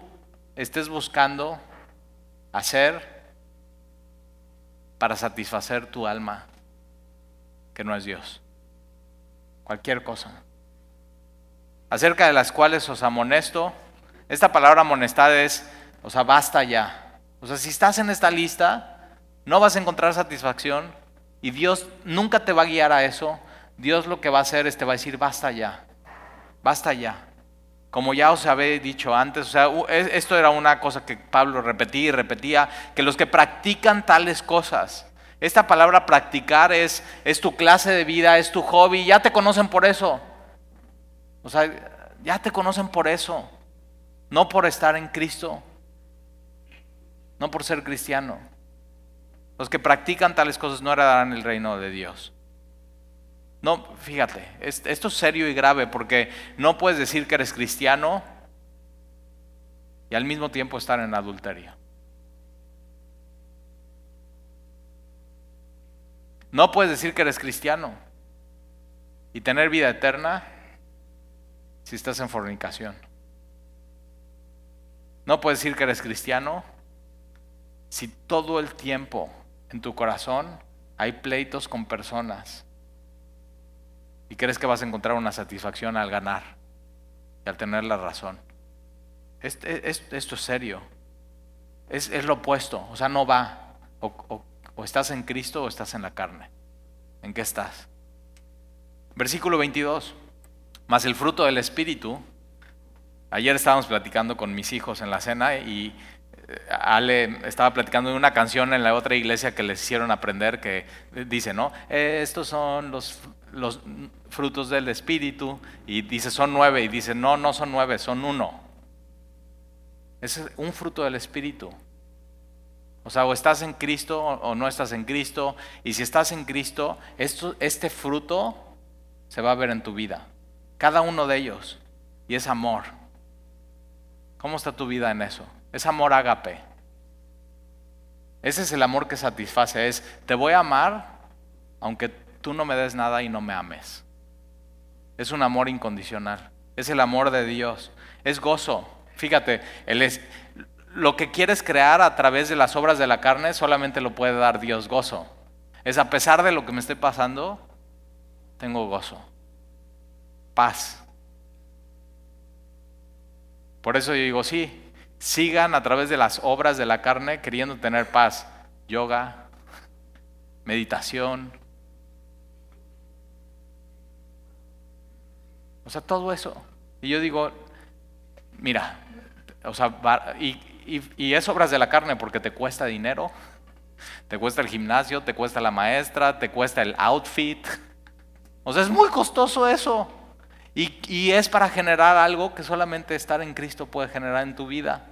estés buscando hacer para satisfacer tu alma, que no es Dios. Cualquier cosa. Acerca de las cuales os amonesto, esta palabra amonestar es, o sea, basta ya. O sea, si estás en esta lista, no vas a encontrar satisfacción y Dios nunca te va a guiar a eso Dios lo que va a hacer es te va a decir, basta ya, basta ya. Como ya os había dicho antes, o sea, esto era una cosa que Pablo repetía y repetía, que los que practican tales cosas, esta palabra practicar es, es tu clase de vida, es tu hobby, ya te conocen por eso. O sea, ya te conocen por eso, no por estar en Cristo, no por ser cristiano. Los que practican tales cosas no heredarán el reino de Dios. No, fíjate, esto es serio y grave porque no puedes decir que eres cristiano y al mismo tiempo estar en adulterio. No puedes decir que eres cristiano y tener vida eterna si estás en fornicación. No puedes decir que eres cristiano si todo el tiempo en tu corazón hay pleitos con personas y crees que vas a encontrar una satisfacción al ganar y al tener la razón. Esto, es serio. Es, lo opuesto. O sea, no va. O estás en Cristo o estás en la carne. ¿En qué estás? Versículo 22. Más el fruto del Espíritu. Ayer estábamos platicando con mis hijos en la cena y Ale estaba platicando de una canción en la otra iglesia que les hicieron aprender que dice, ¿no? Estos son los, los frutos del Espíritu y dice, son nueve y dice, no, no son nueve, son uno. Es un fruto del Espíritu. O sea, o estás en Cristo o no estás en Cristo. Y si estás en Cristo, este fruto se va a ver en tu vida. Cada uno de ellos. Y es amor. ¿Cómo está tu vida en eso? Es amor ágape. Ese es el amor que satisface. Es, te voy a amar aunque tú no me des nada y no me ames. Es un amor incondicional. Es el amor de Dios. Es gozo. Fíjate, él es, lo que quieres crear a través de las obras de la carne solamente lo puede dar Dios gozo. Es a pesar de lo que me esté pasando, tengo gozo. Paz. Por eso yo digo, sí, sigan a través de las obras de la carne queriendo tener paz. Yoga, meditación. O sea, todo eso. Y yo digo, mira, o sea, y, y, es obras de la carne porque te cuesta dinero, te cuesta el gimnasio, te cuesta la maestra, te cuesta el outfit. O sea, es muy costoso eso. Y, y, es para generar algo que solamente estar en Cristo puede generar en tu vida.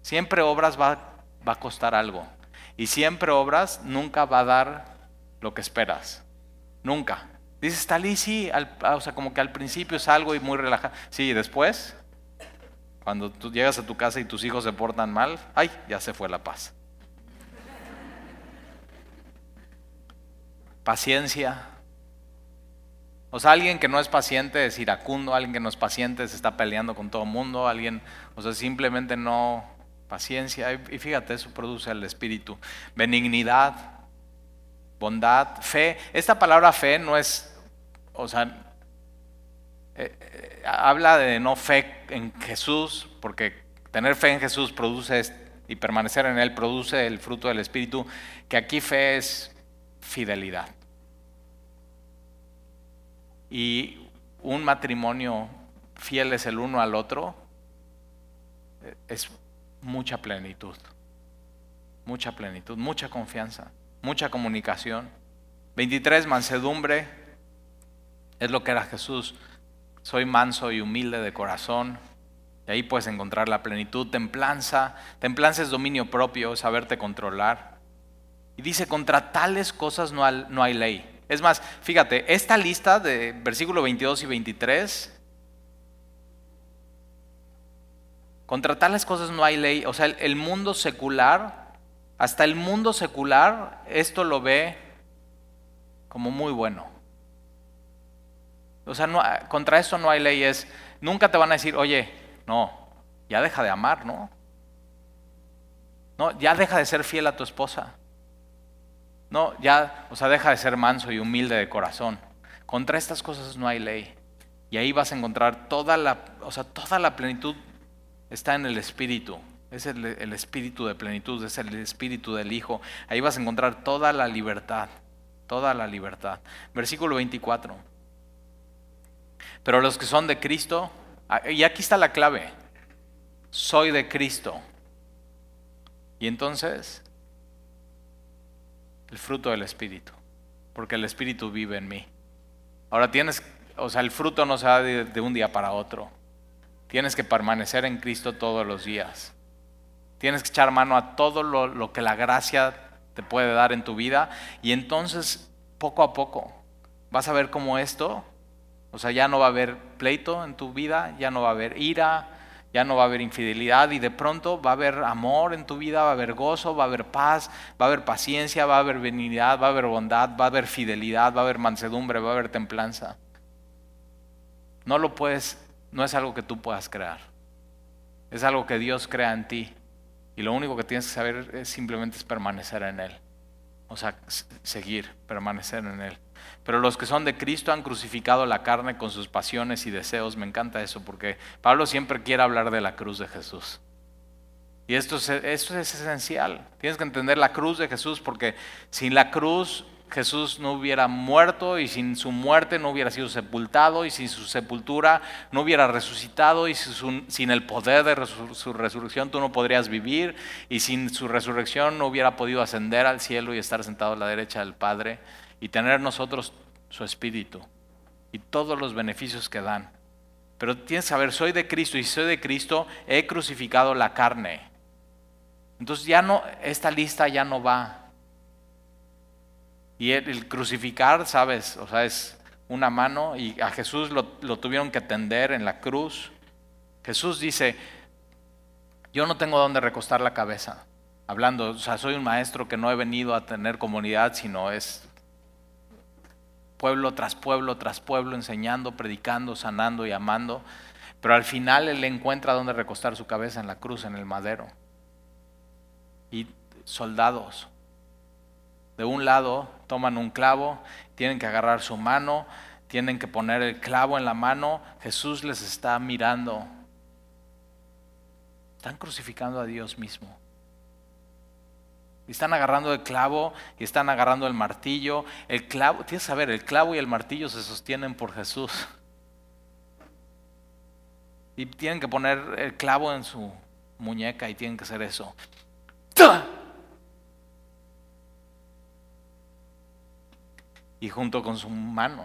Siempre obras va, va a costar algo. Y siempre obras nunca va a dar lo que esperas. Nunca. Dices, Talí, sí, o sea, como que al principio es algo y muy relajado. Sí, después, cuando tú llegas a tu casa y tus hijos se portan mal, ay, ya se fue la paz. Paciencia. O sea, alguien que no es paciente es iracundo, alguien que no es paciente se está peleando con todo el mundo, alguien, o sea, simplemente no, paciencia, y fíjate, eso produce el espíritu, benignidad, bondad, fe. Esta palabra fe no es, o sea, eh, eh, habla de no fe en Jesús, porque tener fe en Jesús produce y permanecer en Él produce el fruto del Espíritu, que aquí fe es fidelidad. Y un matrimonio fiel es el uno al otro, eh, es mucha plenitud, mucha plenitud, mucha confianza, mucha comunicación. 23, mansedumbre, es lo que era Jesús. Soy manso y humilde de corazón. Y ahí puedes encontrar la plenitud, templanza. Templanza es dominio propio, saberte controlar. Y dice, contra tales cosas no hay, no hay ley. Es más, fíjate, esta lista de versículo 22 y 23, contra tales cosas no hay ley. O sea, el, el mundo secular, hasta el mundo secular, esto lo ve como muy bueno. O sea, contra esto no hay leyes. Nunca te van a decir, oye, no, ya deja de amar, ¿no? No, ya deja de ser fiel a tu esposa. No, ya, o sea, deja de ser manso y humilde de corazón. Contra estas cosas no hay ley. Y ahí vas a encontrar toda la, o sea, toda la plenitud está en el Espíritu. Es el, el Espíritu de plenitud, es el Espíritu del Hijo. Ahí vas a encontrar toda la libertad, toda la libertad. Versículo 24. Pero los que son de Cristo, ah, y aquí está la clave, soy de Cristo. Y entonces, el fruto del Espíritu, porque el Espíritu vive en mí. Ahora tienes, o sea, el fruto no se da de, un día para otro. Tienes que permanecer en Cristo todos los días. Tienes que echar mano a todo lo, lo que la gracia te puede dar en tu vida. Y entonces, poco a poco, vas a ver cómo esto o sea, ya no va a haber pleito en tu vida, ya no va a haber ira, ya no va a haber infidelidad y de pronto va a haber amor en tu vida, va a haber gozo, va a haber paz, va a haber paciencia, va a haber benignidad, va a haber bondad, va a haber fidelidad, va a haber mansedumbre, va a haber templanza. No lo puedes, no es algo que tú puedas crear. Es algo que Dios crea en ti. Y lo único que tienes que saber es simplemente permanecer en Él. O sea, seguir, permanecer en Él. Pero los que son de Cristo han crucificado la carne con sus pasiones y deseos. Me encanta eso porque Pablo siempre quiere hablar de la cruz de Jesús. Y esto es, esto es esencial. Tienes que entender la cruz de Jesús porque sin la cruz Jesús no hubiera muerto y sin su muerte no hubiera sido sepultado y sin su sepultura no hubiera resucitado y sin el poder de su resurrección tú no podrías vivir y sin su resurrección no hubiera podido ascender al cielo y estar sentado a la derecha del Padre y tener nosotros su espíritu y todos los beneficios que dan. Pero tienes que saber, soy de Cristo y soy de Cristo, he crucificado la carne. Entonces ya no, esta lista ya no va. Y el, crucificar, sabes, o sea, es una mano y a Jesús lo, lo tuvieron que tender en la cruz. Jesús dice, yo no tengo dónde recostar la cabeza. Hablando, o sea, soy un maestro que no he venido a tener comunidad, sino es pueblo tras pueblo tras pueblo, enseñando, predicando, sanando y amando. Pero al final él encuentra donde recostar su cabeza en la cruz, en el madero. Y soldados, de un lado toman un clavo, tienen que agarrar su mano, tienen que poner el clavo en la mano. Jesús les está mirando. Están crucificando a Dios mismo. Y están agarrando el clavo y están agarrando el martillo. El clavo, tienes que saber, el clavo y el martillo se sostienen por Jesús. Y tienen que poner el clavo en su muñeca y tienen que hacer eso. Y junto con su mano,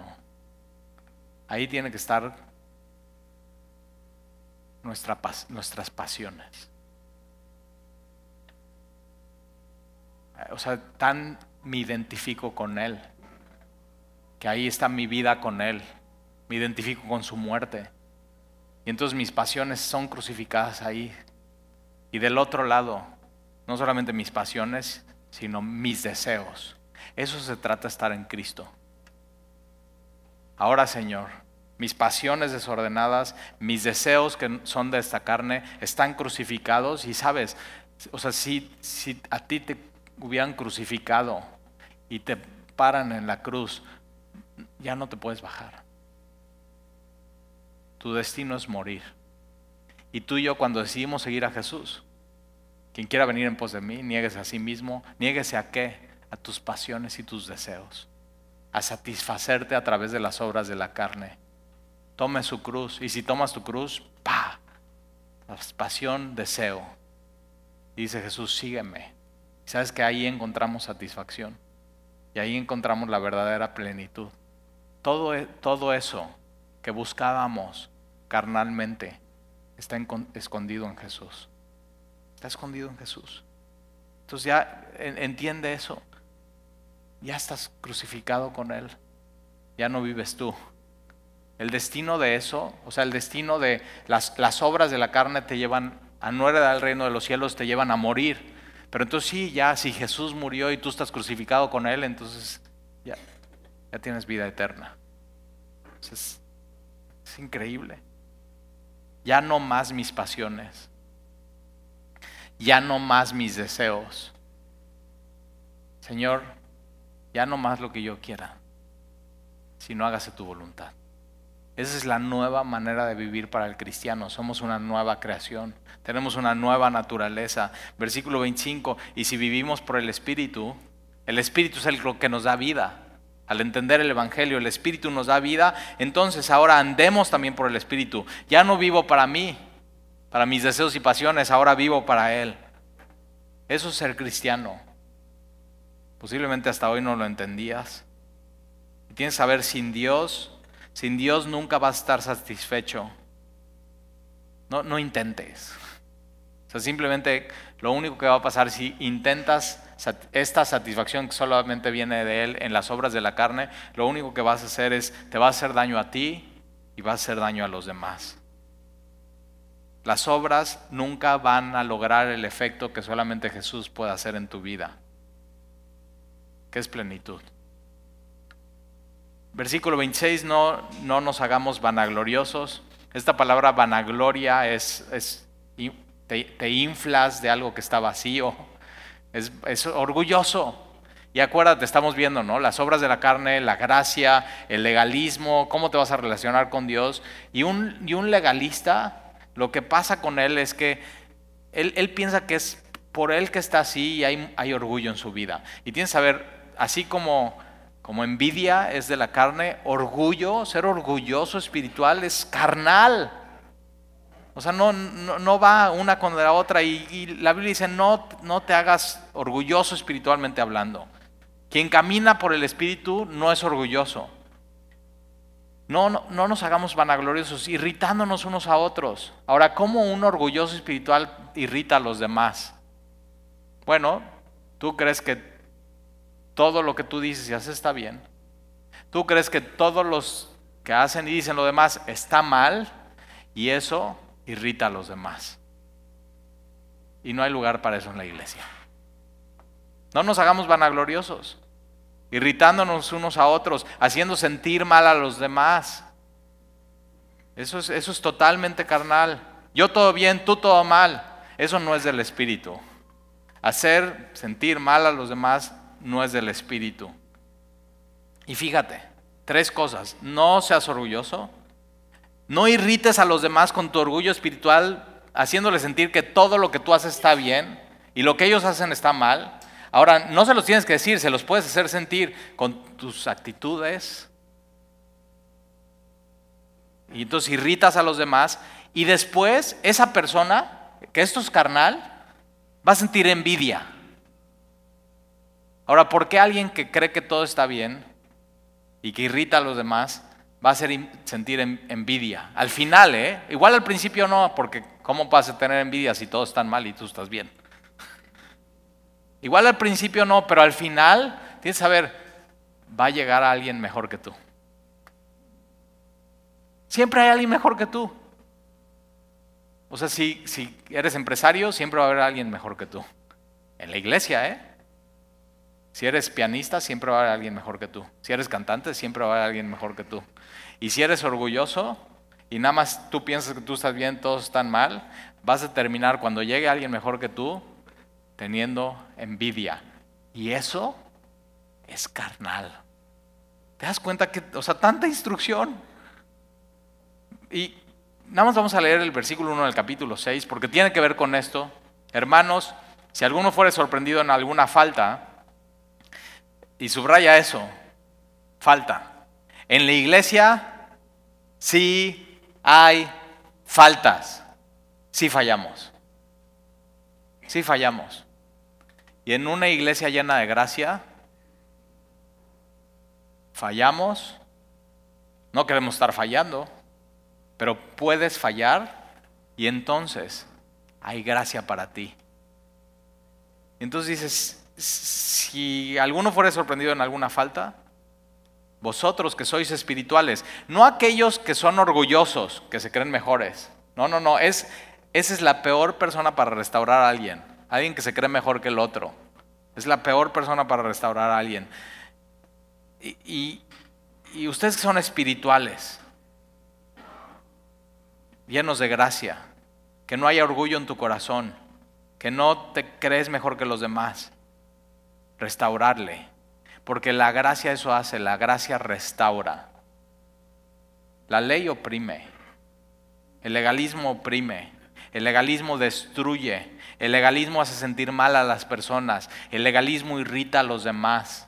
ahí tiene que estar nuestra, nuestras pasiones. O sea, tan me identifico con Él, que ahí está mi vida con Él, me identifico con su muerte. Y entonces mis pasiones son crucificadas ahí. Y del otro lado, no solamente mis pasiones, sino mis deseos. Eso se trata de estar en Cristo. Ahora, Señor, mis pasiones desordenadas, mis deseos que son de esta carne, están crucificados y sabes, o sea, si, si a ti te hubieran crucificado y te paran en la cruz, ya no te puedes bajar. Tu destino es morir. Y tú y yo cuando decidimos seguir a Jesús, quien quiera venir en pos de mí, nieguese a sí mismo, nieguese a qué, a tus pasiones y tus deseos, a satisfacerte a través de las obras de la carne. Tome su cruz y si tomas tu cruz, pa, pasión, deseo. dice Jesús, sígueme. Sabes que ahí encontramos satisfacción y ahí encontramos la verdadera plenitud. Todo, e, todo eso que buscábamos carnalmente está escondido en Jesús. Está escondido en Jesús. Entonces ya entiende eso. Ya estás crucificado con Él. Ya no vives tú. El destino de eso, o sea, el destino de las, las obras de la carne te llevan a no heredar el reino de los cielos, te llevan a morir. Pero entonces sí, ya si Jesús murió y tú estás crucificado con Él, entonces ya, ya tienes vida eterna. Es, increíble. Ya no más mis pasiones. Ya no más mis deseos. Señor, ya no más lo que yo quiera, sino hágase tu voluntad. Esa es la nueva manera de vivir para el cristiano. Somos una nueva creación. Tenemos una nueva naturaleza. Versículo 25. Y si vivimos por el Espíritu, el Espíritu es el que nos da vida. Al entender el Evangelio, el Espíritu nos da vida. Entonces ahora andemos también por el Espíritu. Ya no vivo para mí, para mis deseos y pasiones. Ahora vivo para Él. Eso es ser cristiano. Posiblemente hasta hoy no lo entendías. tienes que saber sin Dios sin Dios nunca vas a estar satisfecho. No, no intentes. O sea, simplemente lo único que va a pasar si intentas esta satisfacción que solamente viene de Él en las obras de la carne, lo único que vas a hacer es, te va a hacer daño a ti y va a hacer daño a los demás. Las obras nunca van a lograr el efecto que solamente Jesús puede hacer en tu vida, que es plenitud. Versículo 26, no, no nos hagamos vanagloriosos. Esta palabra vanagloria es, te, inflas de algo que está vacío, es, es orgulloso. Y acuérdate, estamos viendo, ¿no? Las obras de la carne, la gracia, el legalismo, cómo te vas a relacionar con Dios. Y un, y un legalista, lo que pasa con él es que él, él piensa que es por él que está así y hay, hay orgullo en su vida. Y tienes que saber, así como como envidia es de la carne, orgullo, ser orgulloso espiritual es carnal. O sea, no, no, va una con la otra. Y, la Biblia dice, no, no te hagas orgulloso espiritualmente hablando. Quien camina por el Espíritu no es orgulloso. No, no, no, nos hagamos vanagloriosos, irritándonos unos a otros. Ahora, ¿cómo un orgulloso espiritual irrita a los demás? Bueno, tú crees que todo lo que tú dices y haces está bien. Tú crees que todos los que hacen y dicen lo demás está mal y eso irrita a los demás. Y no hay lugar para eso en la iglesia. No nos hagamos vanagloriosos, irritándonos unos a otros, haciendo sentir mal a los demás. Eso es, eso es totalmente carnal. Yo todo bien, tú todo mal. Eso no es del Espíritu. Hacer sentir mal a los demás no es del espíritu. Y fíjate, tres cosas. No seas orgulloso. No irrites a los demás con tu orgullo espiritual, haciéndoles sentir que todo lo que tú haces está bien y lo que ellos hacen está mal. Ahora, no se los tienes que decir, se los puedes hacer sentir con tus actitudes. Y entonces irritas a los demás. Y después, esa persona, que esto es carnal, va a sentir envidia. Ahora, ¿por qué alguien que cree que todo está bien y que irrita a los demás va a sentir envidia? Al final, ¿eh? Igual al principio no, porque ¿cómo vas a tener envidia si todos están mal y tú estás bien? Igual al principio no, pero al final tienes que saber, va a llegar a alguien mejor que tú. Siempre hay alguien mejor que tú. O sea, si, si eres empresario, siempre va a haber alguien mejor que tú. En la iglesia, ¿eh? Si eres pianista, siempre va a haber alguien mejor que tú. Si eres cantante, siempre va a haber alguien mejor que tú. Y si eres orgulloso y nada más tú piensas que tú estás bien, todos están mal, vas a terminar cuando llegue alguien mejor que tú teniendo envidia. Y eso es carnal. ¿Te das cuenta que, o sea, tanta instrucción? Y nada más vamos a leer el versículo 1 del capítulo 6 porque tiene que ver con esto. Hermanos, si alguno fuere sorprendido en alguna falta, y subraya eso, falta. En la iglesia sí hay faltas, sí fallamos, sí fallamos. Y en una iglesia llena de gracia, fallamos, no queremos estar fallando, pero puedes fallar y entonces hay gracia para ti. Entonces dices, si alguno fuera sorprendido en alguna falta, vosotros que sois espirituales, no aquellos que son orgullosos, que se creen mejores. No, no, no, es, esa es la peor persona para restaurar a alguien. Alguien que se cree mejor que el otro. Es la peor persona para restaurar a alguien. Y, y ustedes que son espirituales, llenos de gracia, que no haya orgullo en tu corazón, que no te crees mejor que los demás, restaurarle, porque la gracia eso hace, la gracia restaura. La ley oprime, el legalismo oprime, el legalismo destruye, el legalismo hace sentir mal a las personas, el legalismo irrita a los demás.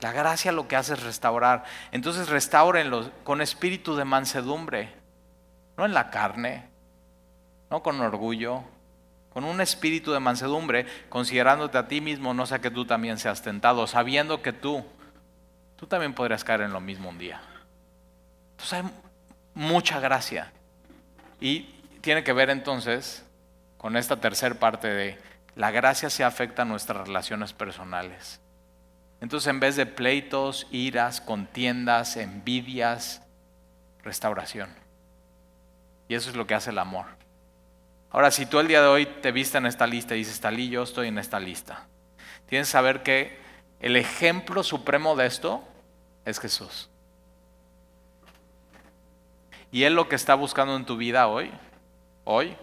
La gracia lo que hace es restaurar. Entonces restáurenlos con espíritu de mansedumbre, no en la carne, no con orgullo, con un espíritu de mansedumbre, considerándote a ti mismo, no sea que tú también seas tentado, sabiendo que tú, tú también podrías caer en lo mismo un día. Entonces hay mucha gracia. Y tiene que ver entonces con esta tercera parte de la gracia se afecta a nuestras relaciones personales. Entonces en vez de pleitos, iras, contiendas, envidias, restauración. Y eso es lo que hace el amor. Ahora, si tú el día de hoy te viste en esta lista y dices, Talí, yo estoy en esta lista, tienes que saber que el ejemplo supremo de esto es Jesús. Y Él lo que está buscando en tu vida hoy, hoy,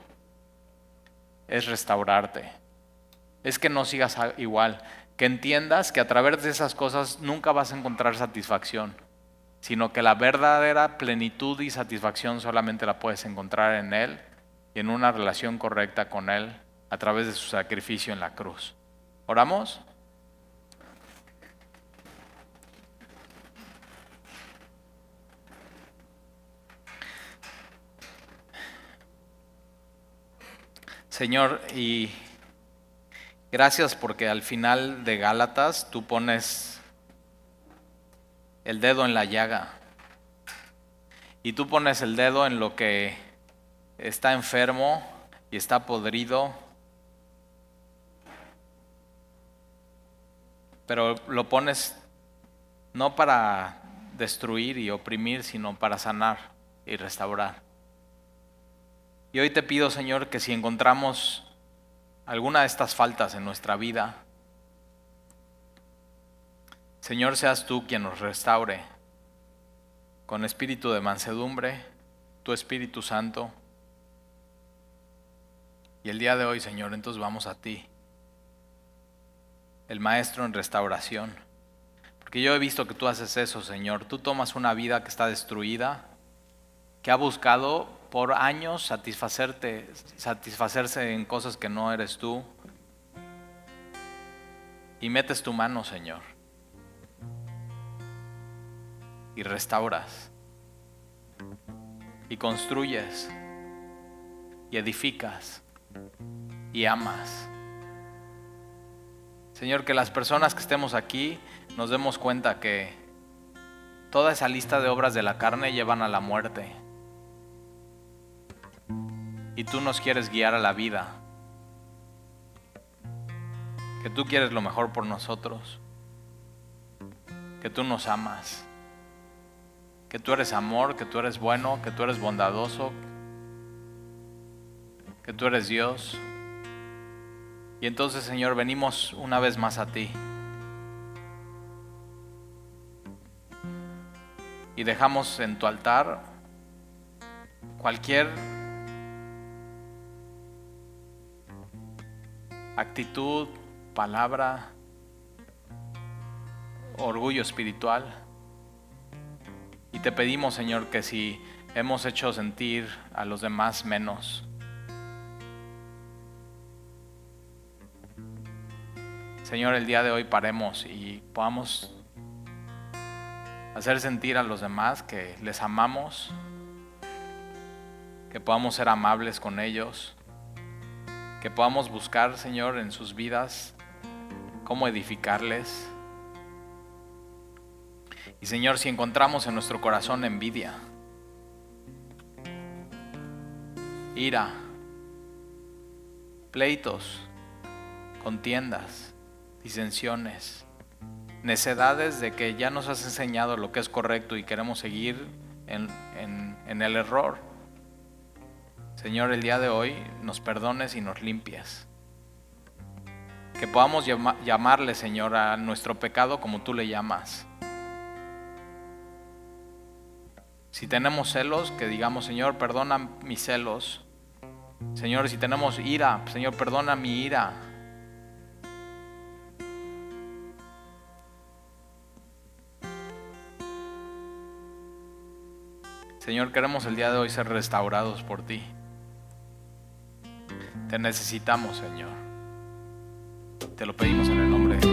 es restaurarte. Es que no sigas igual que entiendas que a través de esas cosas nunca vas a encontrar satisfacción, sino que la verdadera plenitud y satisfacción solamente la puedes encontrar en Él en una relación correcta con Él a través de su sacrificio en la cruz. ¿Oramos? Señor, y Gracias porque al final de Gálatas tú pones el dedo en la llaga y tú pones el dedo en lo que está enfermo y está podrido, pero lo pones no para destruir y oprimir, sino para sanar y restaurar. Y hoy te pido, Señor, que si encontramos alguna de estas faltas en nuestra vida, Señor, seas tú quien nos restaure con espíritu de mansedumbre, tu Espíritu Santo. Y el día de hoy, Señor, entonces vamos a ti, el Maestro en restauración. Porque yo he visto que tú haces eso, Señor. Tú tomas una vida que está destruida, que ha buscado por años satisfacerte, satisfacerse en cosas que no eres tú. Y metes tu mano, Señor. Y restauras. Y construyes. Y edificas. Y amas. Señor, que las personas que estemos aquí nos demos cuenta que toda esa lista de obras de la carne llevan a la muerte y tú nos quieres guiar a la vida. Que tú quieres lo mejor por nosotros. Que tú nos amas. Que tú eres amor, que tú eres bueno, que tú eres bondadoso. Que tú eres Dios. Y entonces, Señor, venimos una vez más a ti. y dejamos en tu altar cualquier actitud, palabra, orgullo espiritual. Y te pedimos, Señor, que si hemos hecho sentir a los demás menos, Señor, el día de hoy paremos y podamos hacer sentir a los demás que les amamos, que podamos ser amables con ellos, que podamos buscar, Señor, en sus vidas cómo edificarles. Y Señor, si encontramos en nuestro corazón envidia, ira, pleitos, contiendas, disensiones, necedades de que ya nos has enseñado lo que es correcto y queremos seguir en, el error. Señor, el día de hoy nos perdones y nos limpies. Que podamos llamarle, Señor, a nuestro pecado como tú le llamas. Si tenemos celos, que digamos, Señor, perdona mis celos. Señor, si tenemos ira, Señor, perdona mi ira. Señor, queremos el día de hoy ser restaurados por ti. Te necesitamos, Señor. Te lo pedimos en el nombre de